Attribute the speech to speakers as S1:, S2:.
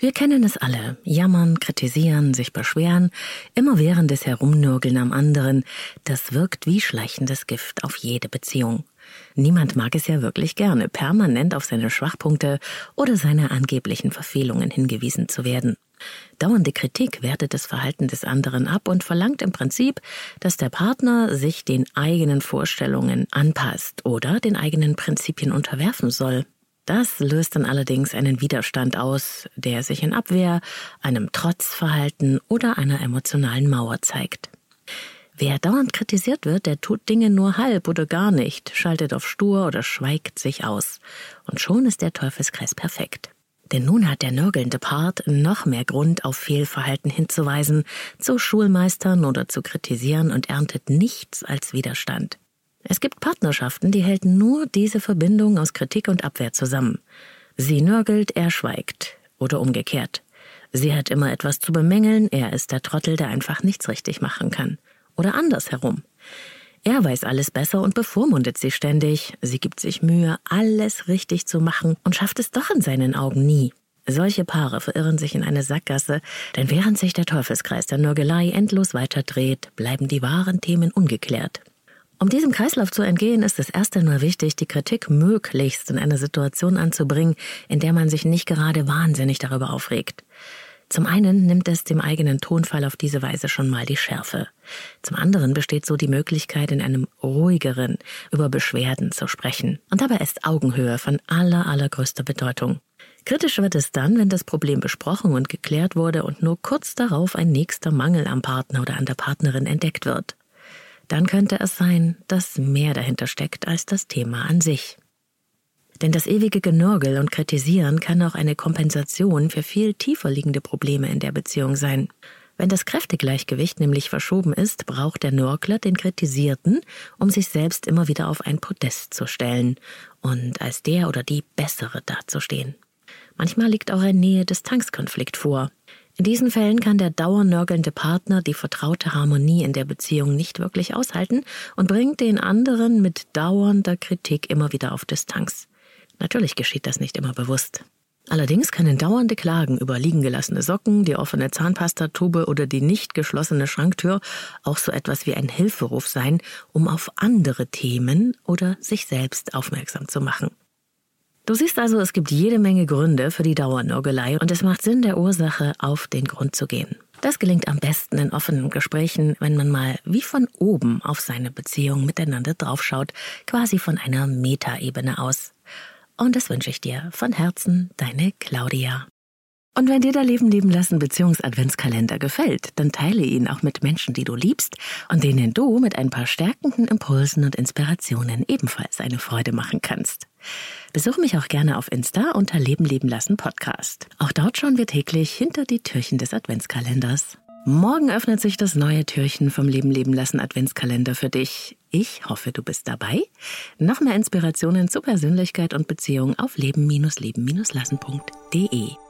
S1: Wir kennen es alle. Jammern, kritisieren, sich beschweren, immer währendes Herumnörgeln am anderen, das wirkt wie schleichendes Gift auf jede Beziehung. Niemand mag es ja wirklich gerne, permanent auf seine Schwachpunkte oder seine angeblichen Verfehlungen hingewiesen zu werden. Dauernde Kritik wertet das Verhalten des anderen ab und verlangt im Prinzip, dass der Partner sich den eigenen Vorstellungen anpasst oder den eigenen Prinzipien unterwerfen soll. Das löst dann allerdings einen Widerstand aus, der sich in Abwehr, einem Trotzverhalten oder einer emotionalen Mauer zeigt. Wer dauernd kritisiert wird, der tut Dinge nur halb oder gar nicht, schaltet auf stur oder schweigt sich aus. Und schon ist der Teufelskreis perfekt. Denn nun hat der nörgelnde Part noch mehr Grund, auf Fehlverhalten hinzuweisen, zu Schulmeistern oder zu kritisieren und erntet nichts als Widerstand. Es gibt Partnerschaften, die hält nur diese Verbindung aus Kritik und Abwehr zusammen. Sie nörgelt, er schweigt. Oder umgekehrt. Sie hat immer etwas zu bemängeln, er ist der Trottel, der einfach nichts richtig machen kann. Oder andersherum. Er weiß alles besser und bevormundet sie ständig. Sie gibt sich Mühe, alles richtig zu machen und schafft es doch in seinen Augen nie. Solche Paare verirren sich in eine Sackgasse, denn während sich der Teufelskreis der Nörgelei endlos weiterdreht, bleiben die wahren Themen ungeklärt. Um diesem Kreislauf zu entgehen, ist es erst einmal wichtig, die Kritik möglichst in eine Situation anzubringen, in der man sich nicht gerade wahnsinnig darüber aufregt. Zum einen nimmt es dem eigenen Tonfall auf diese Weise schon mal die Schärfe. Zum anderen besteht so die Möglichkeit, in einem ruhigeren über Beschwerden zu sprechen. Und dabei ist Augenhöhe von aller, allergrößter Bedeutung. Kritisch wird es dann, wenn das Problem besprochen und geklärt wurde und nur kurz darauf ein nächster Mangel am Partner oder an der Partnerin entdeckt wird dann könnte es sein, dass mehr dahinter steckt als das Thema an sich. Denn das ewige Genörgel und Kritisieren kann auch eine Kompensation für viel tiefer liegende Probleme in der Beziehung sein. Wenn das Kräftegleichgewicht nämlich verschoben ist, braucht der Nörgler den Kritisierten, um sich selbst immer wieder auf ein Podest zu stellen und als der oder die Bessere dazustehen. Manchmal liegt auch ein Nähe-Distanz-Konflikt vor. In diesen Fällen kann der dauernörgelnde Partner die vertraute Harmonie in der Beziehung nicht wirklich aushalten und bringt den anderen mit dauernder Kritik immer wieder auf Distanz. Natürlich geschieht das nicht immer bewusst. Allerdings können dauernde Klagen über liegen gelassene Socken, die offene Zahnpastatube oder die nicht geschlossene Schranktür auch so etwas wie ein Hilferuf sein, um auf andere Themen oder sich selbst aufmerksam zu machen. Du siehst also, es gibt jede Menge Gründe für die Dauernörgelei und es macht Sinn, der Ursache auf den Grund zu gehen. Das gelingt am besten in offenen Gesprächen, wenn man mal wie von oben auf seine Beziehung miteinander draufschaut, quasi von einer Metaebene aus. Und das wünsche ich dir von Herzen, deine Claudia. Und wenn dir der Leben leben lassen Beziehungs-Adventskalender gefällt, dann teile ihn auch mit Menschen, die du liebst und denen du mit ein paar stärkenden Impulsen und Inspirationen ebenfalls eine Freude machen kannst. Besuche mich auch gerne auf Insta unter Leben leben lassen Podcast. Auch dort schauen wir täglich hinter die Türchen des Adventskalenders. Morgen öffnet sich das neue Türchen vom Leben leben lassen Adventskalender für dich. Ich hoffe, du bist dabei. Noch mehr Inspirationen zu Persönlichkeit und Beziehung auf leben-leben-lassen.de.